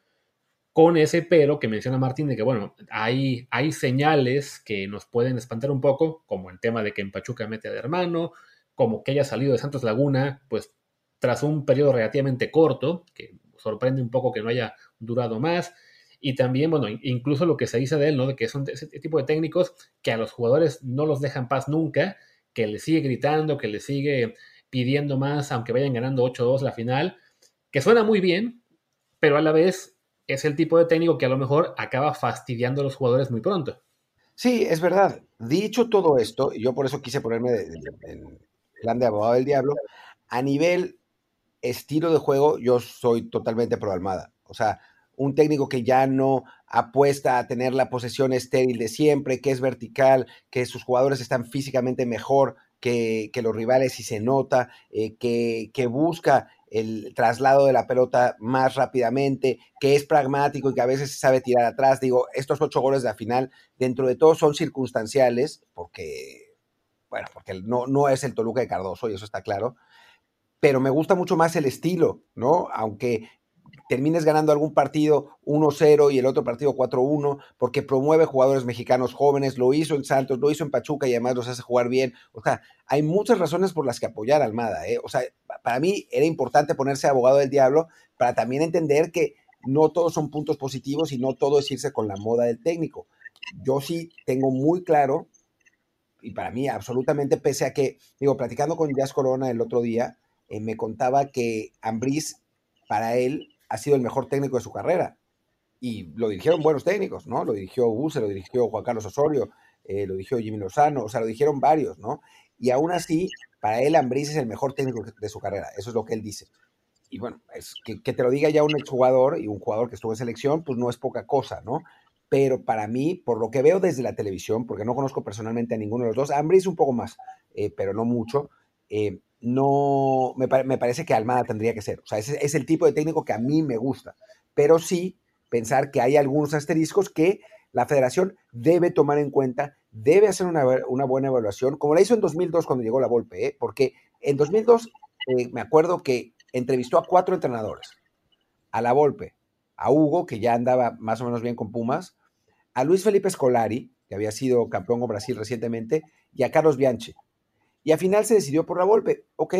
con ese pero que menciona Martín de que, bueno, hay, hay señales que nos pueden espantar un poco, como el tema de que en Pachuca mete a de hermano, como que haya salido de Santos Laguna, pues tras un periodo relativamente corto, que sorprende un poco que no haya durado más, y también, bueno, incluso lo que se dice de él, ¿no? De que son ese tipo de técnicos que a los jugadores no los dejan paz nunca, que le sigue gritando, que le sigue pidiendo más, aunque vayan ganando 8-2 la final, que suena muy bien, pero a la vez es el tipo de técnico que a lo mejor acaba fastidiando a los jugadores muy pronto. Sí, es verdad. Dicho todo esto, yo por eso quise ponerme en plan de abogado del diablo, a nivel estilo de juego, yo soy totalmente pro Almada. O sea, un técnico que ya no apuesta a tener la posesión estéril de siempre, que es vertical, que sus jugadores están físicamente mejor que, los rivales y se nota, eh, que, que busca el traslado de la pelota más rápidamente, que es pragmático y que a veces sabe tirar atrás. Digo, estos ocho goles de la final, dentro de todo, son circunstanciales, porque, bueno, porque no, no es el Toluca de Cardoso, y eso está claro, pero me gusta mucho más el estilo, ¿no? Aunque termines ganando algún partido 1-0 y el otro partido 4-1, porque promueve jugadores mexicanos jóvenes, lo hizo en Santos, lo hizo en Pachuca y además los hace jugar bien. O sea, hay muchas razones por las que apoyar a Almada. ¿eh? O sea, para mí era importante ponerse abogado del diablo para también entender que no todos son puntos positivos y no todo es irse con la moda del técnico. Yo sí tengo muy claro, y para mí absolutamente, pese a que, digo, platicando con Jazz Corona el otro día, eh, me contaba que Ambriz, para él, ha sido el mejor técnico de su carrera. Y lo dirigieron buenos técnicos, ¿no? Lo dirigió Buse, lo dirigió Juan Carlos Osorio, eh, lo dirigió Jimmy Lozano, o sea, lo dijeron varios, ¿no? Y aún así, para él Ambriz es el mejor técnico de su carrera, eso es lo que él dice. Y bueno, es que, te lo diga ya un exjugador y un jugador que estuvo en selección, pues no es poca cosa, ¿no? Pero para mí, por lo que veo desde la televisión, porque no conozco personalmente a ninguno de los dos, Ambriz un poco más, eh, pero no mucho, eh, no me, parece que Almada tendría que ser. O sea, ese es el tipo de técnico que a mí me gusta. Pero sí pensar que hay algunos asteriscos que la federación debe tomar en cuenta, debe hacer una, buena evaluación, como la hizo en 2002 cuando llegó la Volpe, ¿eh? porque en 2002 eh, me acuerdo que entrevistó a cuatro entrenadores, a la Volpe, a Hugo, que ya andaba más o menos bien con Pumas, a Luis Felipe Scolari, que había sido campeón con Brasil recientemente, y a Carlos Bianchi. Y al final se decidió por la Volpe. Ok,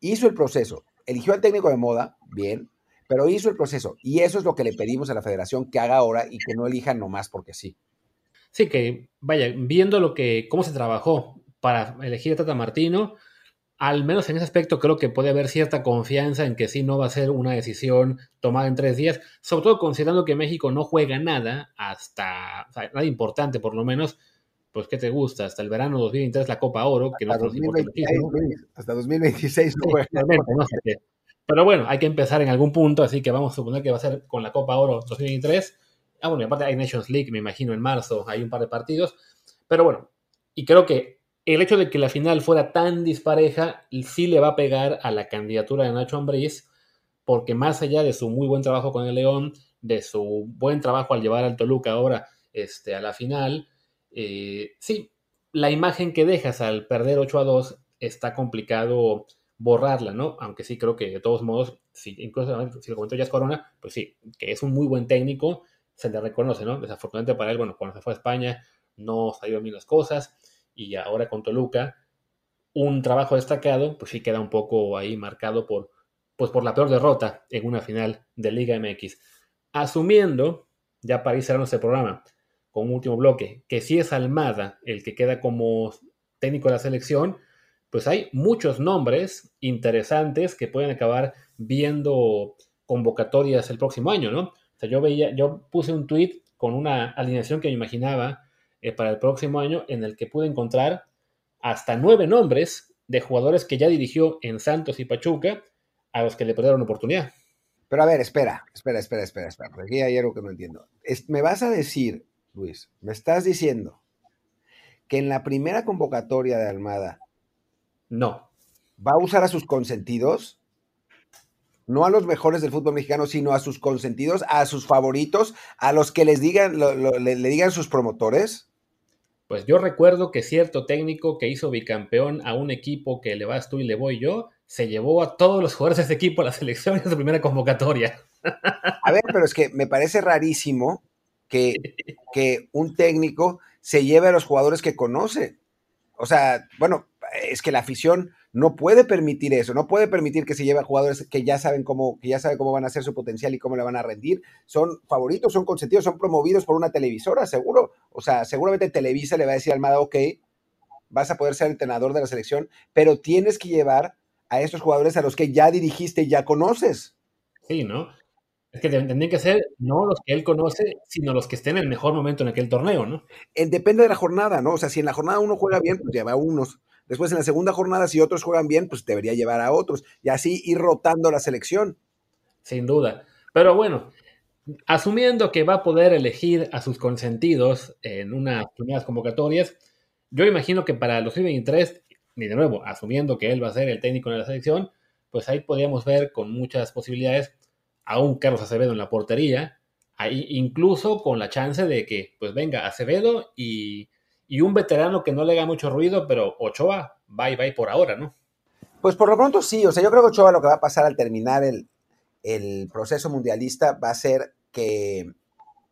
hizo el proceso. Eligió al técnico de moda, bien, pero hizo el proceso. Y eso es lo que le pedimos a la federación que haga ahora y que no elija nomás porque sí. Sí, que vaya, viendo lo que, cómo se trabajó para elegir a Tata Martino, al menos en ese aspecto creo que puede haber cierta confianza en que sí no va a ser una decisión tomada en tres días, sobre todo considerando que México no juega nada hasta, nada importante por lo menos, pues, ¿qué te gusta? Hasta el verano 2023 la Copa Oro, que hasta, 2026, hasta 2026 Pero bueno, hay que empezar en algún punto, así que vamos a suponer que va a ser con la Copa Oro 2023. Ah, bueno, y aparte hay Nations League, me imagino, en marzo, hay un par de partidos. Pero bueno, y creo que el hecho de que la final fuera tan dispareja sí le va a pegar a la candidatura de Nacho Ambriz, porque más allá de su muy buen trabajo con el León, de su buen trabajo al llevar al Toluca ahora este, a la final, eh, sí, la imagen que dejas al perder 8 a 2 está complicado borrarla, ¿no? Aunque sí creo que de todos modos, si, incluso si lo comentó ya Corona, pues sí, que es un muy buen técnico, se le reconoce, ¿no? Desafortunadamente para él, bueno, cuando se fue a España, no salieron bien las cosas y ahora con Toluca un trabajo destacado, pues sí queda un poco ahí marcado por, pues por la peor derrota en una final de Liga MX. Asumiendo, ya para ir cerrando este programa, con un último bloque, que si es Almada el que queda como técnico de la selección, pues hay muchos nombres interesantes que pueden acabar viendo convocatorias el próximo año, ¿no? O sea, yo veía, yo puse un tweet con una alineación que me imaginaba eh, para el próximo año en el que pude encontrar hasta nueve nombres de jugadores que ya dirigió en Santos y Pachuca a los que le perdieron oportunidad. Pero a ver, espera, espera, espera, espera, espera, porque aquí hay algo que no entiendo. me vas a decir, Luis, me estás diciendo que en la primera convocatoria de Almada no. ¿Va a usar a sus consentidos? No a los mejores del fútbol mexicano, sino a sus consentidos, a sus favoritos, a los que les digan, le, digan sus promotores. Pues yo recuerdo que cierto técnico que hizo bicampeón a un equipo que le vas tú y le voy yo, se llevó a todos los jugadores de ese equipo a la selección en su primera convocatoria. A ver, pero es que me parece rarísimo que, que un técnico se lleve a los jugadores que conoce. O sea, bueno, es que la afición no puede permitir eso, no puede permitir que se lleve a jugadores que ya saben cómo, que ya saben cómo van a ser su potencial y cómo le van a rendir. Son favoritos, son consentidos, son promovidos por una televisora, seguro. O sea, seguramente Televisa le va a decir al Almada, ok, vas a poder ser entrenador de la selección, pero tienes que llevar a estos jugadores a los que ya dirigiste y ya conoces. Sí, ¿no? Es que tendrían que ser no los que él conoce, sino los que estén en el mejor momento en aquel torneo, ¿no? Eh, depende de la jornada, ¿no? O sea, si en la jornada uno juega bien, pues lleva a unos. Después en la segunda jornada, si otros juegan bien, pues debería llevar a otros. Y así ir rotando la selección. Sin duda. Pero bueno, asumiendo que va a poder elegir a sus consentidos en unas primeras convocatorias, yo imagino que para los 2023, y de nuevo, asumiendo que él va a ser el técnico de la selección, pues ahí podríamos ver con muchas posibilidades a un Carlos Acevedo en la portería, ahí incluso con la chance de que pues venga Acevedo y, un veterano que no le haga mucho ruido, pero Ochoa, bye bye por ahora, ¿no? Pues por lo pronto sí, o sea, yo creo que Ochoa lo que va a pasar al terminar el, el proceso mundialista va a ser que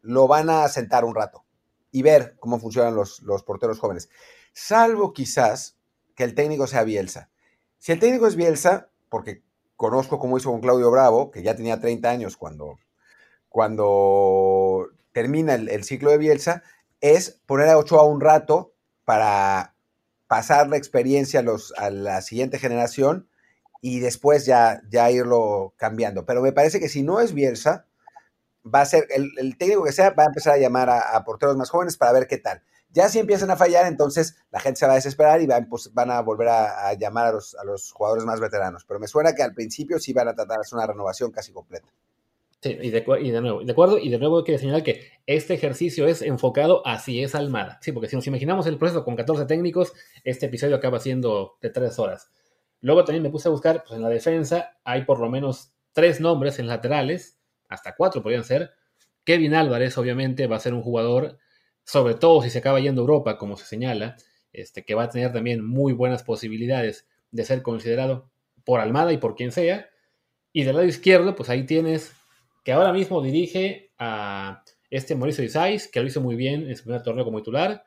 lo van a sentar un rato y ver cómo funcionan los, los porteros jóvenes. Salvo quizás que el técnico sea Bielsa. Si el técnico es Bielsa, porque conozco como hizo con Claudio Bravo, que ya tenía 30 años cuando, cuando termina el, ciclo de Bielsa, es poner a Ochoa un rato para pasar la experiencia a, los, a la siguiente generación y después ya, ya irlo cambiando. Pero me parece que si no es Bielsa, va a ser, el, técnico que sea, va a empezar a llamar a, porteros más jóvenes para ver qué tal. Ya si empiezan a fallar, entonces la gente se va a desesperar y van, pues, van a volver a, llamar a los, a los, jugadores más veteranos. Pero me suena que al principio sí van a tratar de hacer una renovación casi completa. Sí, y de, nuevo, de acuerdo, y de nuevo que señalar que este ejercicio es enfocado hacia esa Almada. Sí, porque si nos imaginamos el proceso con 14 técnicos, este episodio acaba siendo de 3 horas. Luego también me puse a buscar, pues en la defensa hay por lo menos tres nombres en laterales, hasta cuatro podrían ser. Kevin Álvarez, obviamente, va a ser un jugador sobre todo si se acaba yendo a Europa, como se señala, este, que va a tener también muy buenas posibilidades de ser considerado por Almada y por quien sea. Y del lado izquierdo, pues ahí tienes que ahora mismo dirige a este Mauricio Isais, que lo hizo muy bien en su primer torneo como titular.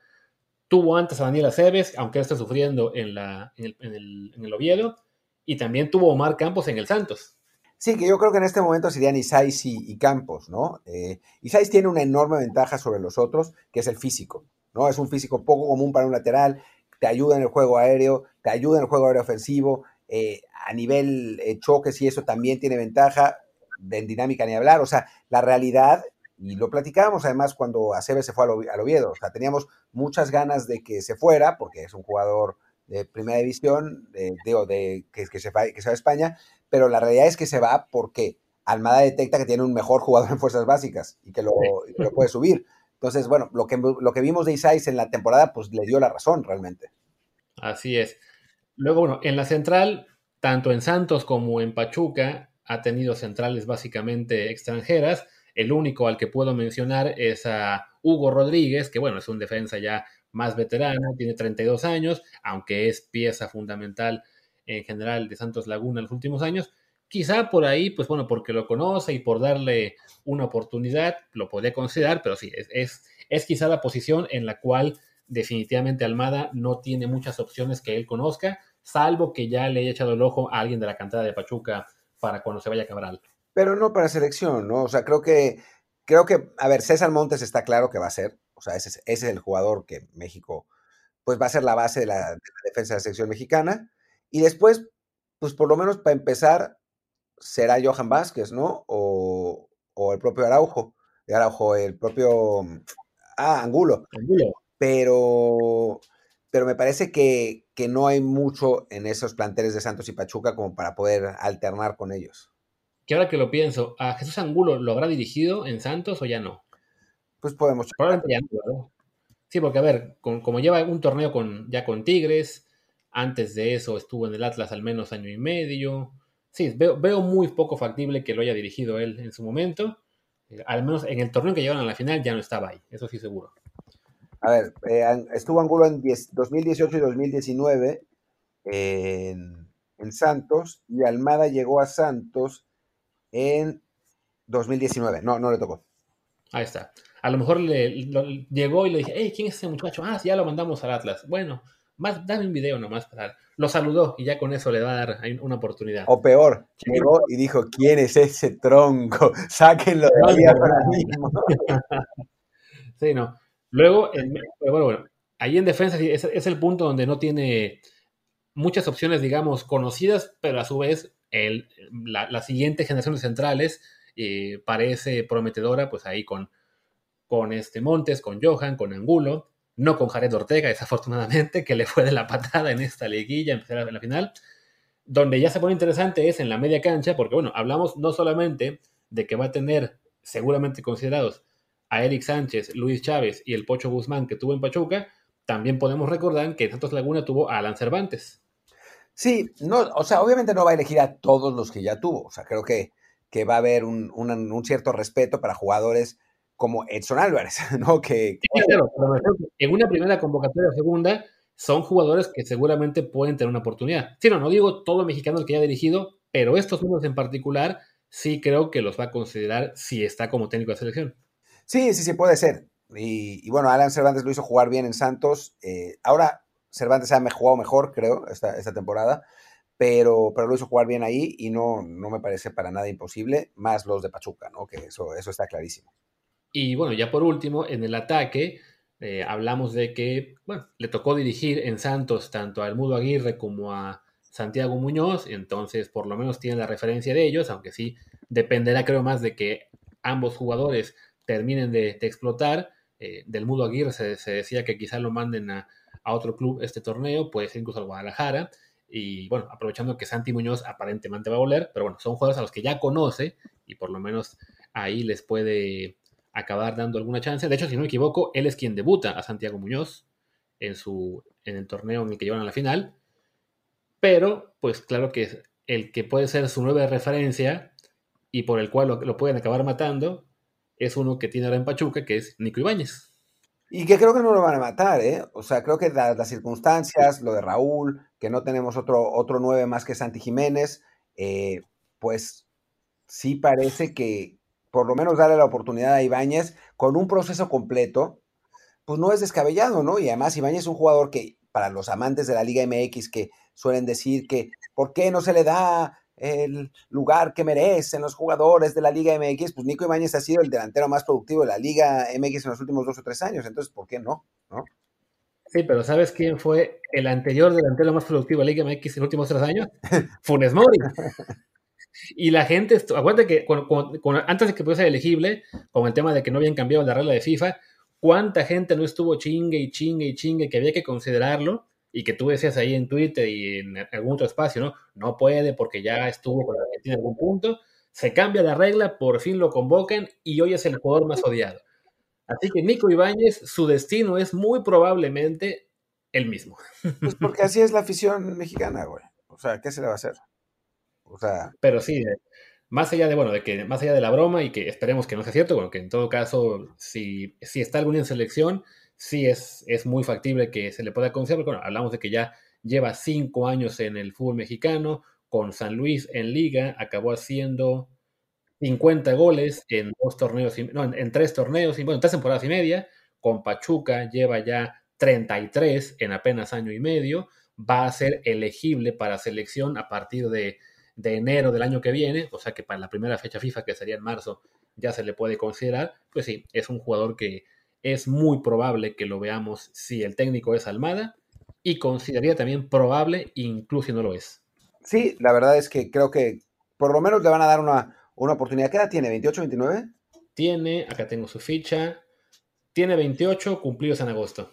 Tuvo antes a Daniel Aceves, aunque está sufriendo en, la, en, el, en el Oviedo. Y también tuvo Omar Campos en el Santos. Sí, que yo creo que en este momento serían Isais y, Campos, ¿no? Eh, Isais tiene una enorme ventaja sobre los otros, que es el físico, ¿no? Es un físico poco común para un lateral, te ayuda en el juego aéreo, te ayuda en el juego aéreo ofensivo, eh, a nivel eh, choques y eso también tiene ventaja, en dinámica ni hablar, o sea, la realidad, y lo platicábamos además cuando Aceves se fue al, Oviedo, o sea, teníamos muchas ganas de que se fuera, porque es un jugador de primera división, de, de, que, que, se va, que se va a España, pero la realidad es que se va porque Almada detecta que tiene un mejor jugador en fuerzas básicas y que lo, puede subir. Entonces, bueno, lo que, lo que vimos de Isais en la temporada, pues le dio la razón realmente. Así es. Luego, bueno, en la central, tanto en Santos como en Pachuca, ha tenido centrales básicamente extranjeras. El único al que puedo mencionar es a Hugo Rodríguez, que bueno, es un defensa ya más veterano, tiene 32 años, aunque es pieza fundamental en general de Santos Laguna en los últimos años. Quizá por ahí, pues bueno, porque lo conoce y por darle una oportunidad, lo podría considerar, pero sí, es, es quizá la posición en la cual definitivamente Almada no tiene muchas opciones que él conozca, salvo que ya le haya echado el ojo a alguien de la cantera de Pachuca para cuando se vaya a Cabral. Pero no para selección, ¿no? O sea, creo que, creo que, a ver, César Montes está claro que va a ser, sea, ese, es el jugador que México, pues va a ser la base de la, defensa de la selección mexicana. Y después, pues por lo menos para empezar, será Johan Vázquez, ¿no? O, o el propio Araujo, Araujo, el propio, ah, Angulo. Angulo. Pero, pero me parece que, que no hay mucho en esos planteles de Santos y Pachuca como para poder alternar con ellos que ahora que lo pienso, ¿a Jesús Angulo lo habrá dirigido en Santos o ya no? Pues podemos. Probablemente ya no, Sí, porque a ver, como lleva un torneo con, ya con Tigres, antes de eso estuvo en el Atlas al menos año y medio. Sí, veo, muy poco factible que lo haya dirigido él en su momento. Eh, al menos en el torneo que llegaron a la final ya no estaba ahí, eso sí seguro. A ver, eh, estuvo Angulo en 2018 y 2019 en, en Santos y Almada llegó a Santos en 2019. No, no le tocó. Ahí está. A lo mejor le, llegó y le dije, hey, ¿quién es ese muchacho? Ah, ya lo mandamos al Atlas. Bueno, más, dame un video nomás para... Lo saludó y ya con eso le va a dar una oportunidad. O peor, llegó y dijo, ¿quién es ese tronco? Sáquenlo de ahí ahora mismo. sí, no. Luego, bueno, bueno, ahí en defensa es, es el punto donde no tiene muchas opciones, digamos, conocidas, pero a su vez la, siguiente generación de centrales eh, parece prometedora, pues ahí con, con este Montes, con Johan, con Angulo, no con Jared Ortega, desafortunadamente, que le fue de la patada en esta liguilla, empezar en la final. Donde ya se pone interesante es en la media cancha, porque bueno, hablamos no solamente de que va a tener seguramente considerados a Eric Sánchez, Luis Chávez y el Pocho Guzmán que tuvo en Pachuca, también podemos recordar que Santos Laguna tuvo a Alan Cervantes. Sí, no, o sea, obviamente no va a elegir a todos los que ya tuvo. O sea, creo que, que va a haber un, cierto respeto para jugadores como Edson Álvarez, ¿no? Que, claro, en una primera convocatoria o segunda son jugadores que seguramente pueden tener una oportunidad. Sí, no, no digo todo mexicano el que haya dirigido, pero estos números en particular sí creo que los va a considerar si está como técnico de selección. Sí, sí, sí, puede ser. Y, bueno, Alan Cervantes lo hizo jugar bien en Santos. Eh, ahora, Cervantes ha jugado mejor, creo, esta, esta temporada, pero, pero lo hizo jugar bien ahí y no, no me parece para nada imposible, más los de Pachuca, ¿no? Que eso, eso está clarísimo. Y bueno, ya por último, en el ataque, eh, hablamos de que, bueno, le tocó dirigir en Santos tanto a Mudo Aguirre como a Santiago Muñoz, entonces por lo menos tiene la referencia de ellos, aunque sí dependerá creo más de que ambos jugadores terminen de, explotar. Eh, del Mudo Aguirre se, se, decía que quizá lo manden a, a otro club este torneo, puede ser incluso al Guadalajara. Y bueno, aprovechando que Santi Muñoz aparentemente va a volver, pero bueno, son jugadores a los que ya conoce y por lo menos ahí les puede acabar dando alguna chance. De hecho, si no me equivoco, él es quien debuta a Santiago Muñoz en, su, en el torneo en el que llevan a la final. Pero, pues claro que el que puede ser su nueva referencia y por el cual lo, pueden acabar matando es uno que tiene ahora en Pachuca, que es Nico Ibáñez. Y que creo que no lo van a matar, ¿eh? O sea, creo que las circunstancias, lo de Raúl, que no tenemos otro, otro 9 más que Santi Jiménez, eh, pues sí parece que por lo menos darle la oportunidad a Ibáñez con un proceso completo, pues no es descabellado, ¿no? Y además Ibáñez es un jugador que, para los amantes de la Liga MX, que suelen decir que, ¿por qué no se le da el lugar que merecen los jugadores de la Liga MX, pues Nico Ibáñez ha sido el delantero más productivo de la Liga MX en los últimos dos o tres años, entonces, ¿por qué no? ¿No? Sí, pero ¿sabes quién fue el anterior delantero más productivo de la Liga MX en los últimos tres años? Funes Mori. Y la gente, acuérdate que antes de que ser elegible, con el tema de que no habían cambiado la regla de FIFA, ¿cuánta gente no estuvo chingue y chingue y chingue que había que considerarlo? y que tú decías ahí en Twitter y en algún otro espacio, ¿no? No puede porque ya estuvo con la Argentina en algún punto. Se cambia la regla, por fin lo convocan y hoy es el jugador más odiado. Así que Nico Ibáñez, su destino es muy probablemente el mismo. Pues porque así es la afición mexicana, güey. O sea, ¿qué se le va a hacer? Pero sí, eh, más allá de, bueno, de que, más allá de la broma y que esperemos que no sea cierto, bueno, que en todo caso, si, si está alguna en selección, sí es, es muy factible que se le pueda conceder, porque hablamos de que ya lleva cinco años en el fútbol mexicano, con San Luis en liga, acabó haciendo 50 goles en dos torneos, no, en, tres torneos, y bueno, tres temporadas y media, con Pachuca lleva ya 33 en apenas año y medio, va a ser elegible para selección a partir de, de enero del año que viene, o sea que para la primera fecha FIFA, que sería en marzo, ya se le puede considerar, pues sí, es un jugador que es muy probable que lo veamos si el técnico es Almada y consideraría también probable incluso si no lo es. Sí, la verdad es que creo que por lo menos le van a dar una, una oportunidad. ¿Qué edad tiene? ¿28, 29? Tiene, acá tengo su ficha, tiene 28 cumplidos en agosto.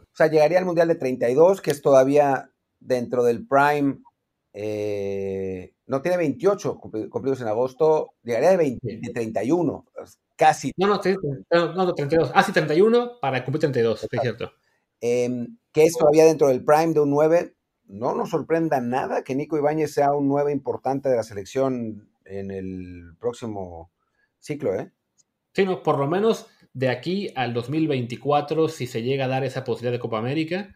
O sea, llegaría al Mundial de 32, que es todavía dentro del prime. Eh, no, tiene 28 cumplidos en agosto. Llegaría de, 20, de 31, casi. No, no, no, 32. Ah, sí, 31 para cumplir 32, es cierto. Eh, que es todavía dentro del prime de un 9. No nos sorprenda nada que Nico Ibáñez sea un 9 importante de la selección en el próximo ciclo, ¿eh? Sí, no, por lo menos de aquí al 2024, si se llega a dar esa posibilidad de Copa América,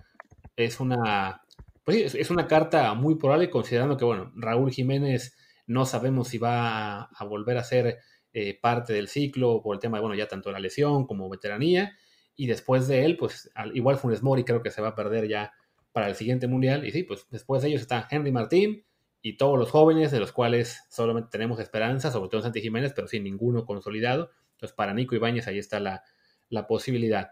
es una, pues es una carta muy probable considerando que, bueno, Raúl Jiménez no sabemos si va a, volver a ser eh, parte del ciclo por el tema de, bueno, ya tanto la lesión como veteranía, y después de él, pues igual Funes Mori creo que se va a perder ya para el siguiente mundial, y sí, pues después de ellos está Henry Martín y todos los jóvenes de los cuales solamente tenemos esperanza, sobre todo Santi Jiménez, pero sin ninguno consolidado. Entonces, para Nico Ibáñez ahí está la, posibilidad.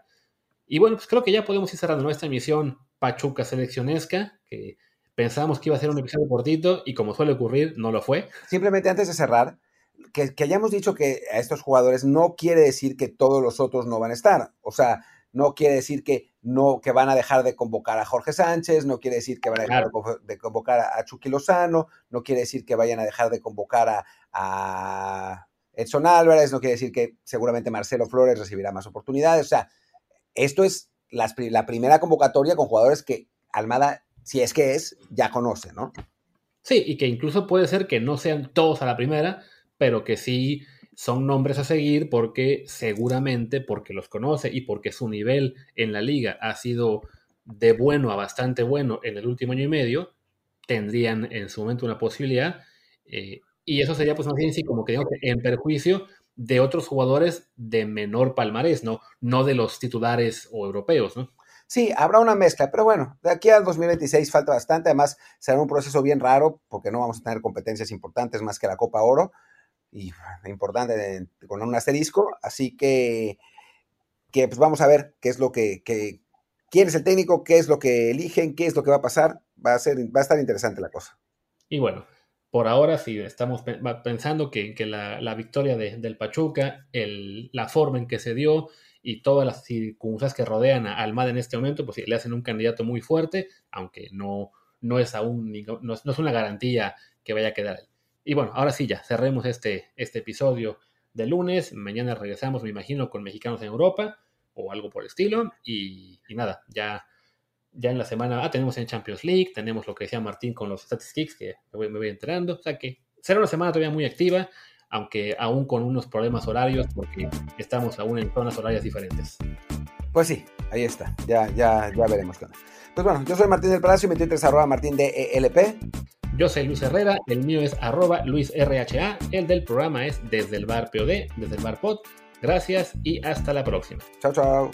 Y bueno, pues creo que ya podemos ir cerrando nuestra emisión Pachuca Seleccionesca, que pensábamos que iba a ser un episodio cortito y como suele ocurrir, no lo fue. Simplemente antes de cerrar, que, hayamos dicho que a estos jugadores no quiere decir que todos los otros no van a estar. O sea, no quiere decir que no que van a dejar de convocar a Jorge Sánchez, no quiere decir que van a dejar de convocar a, Chucky Lozano, no quiere decir que vayan a dejar de convocar a Edson Álvarez, no quiere decir que seguramente Marcelo Flores recibirá más oportunidades. O sea, esto es la, primera convocatoria con jugadores que Almada, si es que es, ya conoce, ¿no? Sí, y que incluso puede ser que no sean todos a la primera, pero que sí son nombres a seguir porque seguramente porque los conoce y porque su nivel en la liga ha sido de bueno a bastante bueno en el último año y medio, tendrían en su momento una posibilidad. Eh, y eso sería, pues, más bien, sí, como que digo, en perjuicio de otros jugadores de menor palmarés, ¿no? No de los titulares o europeos, ¿no? Sí, habrá una mezcla, pero bueno, de aquí al 2026 falta bastante. Además, será un proceso bien raro porque no vamos a tener competencias importantes más que la Copa Oro y importante con un asterisco. Así que, que pues vamos a ver qué es lo que, que, quién es el técnico, qué es lo que eligen, qué es lo que va a pasar. Va a ser, va a estar interesante la cosa. Y bueno, por ahora sí estamos pensando que, la, victoria del Pachuca, la forma en que se dio y todas las circunstancias que rodean a Almada en este momento, pues le hacen un candidato muy fuerte, aunque no, no es aún, no, es una garantía que vaya a quedar. Y bueno, ahora sí ya, cerremos este, este episodio de lunes. Mañana regresamos, me imagino, con mexicanos en Europa o algo por el estilo. Y, y nada, ya ya en la semana, ah, tenemos en Champions League, tenemos lo que decía Martín con los statistics, que me voy, enterando, o sea que será una semana todavía muy activa, aunque aún con unos problemas horarios, porque estamos aún en zonas horarias diferentes. Pues sí, ahí está, ya, ya, ya veremos. Pues bueno, yo soy Martín del Palacio, mi Twitter es arroba martín de ELP. Yo soy Luis Herrera, el mío es arroba LuisRHA, el del programa es desde el bar POD, desde el bar POD. Gracias y hasta la próxima. Chao, chao.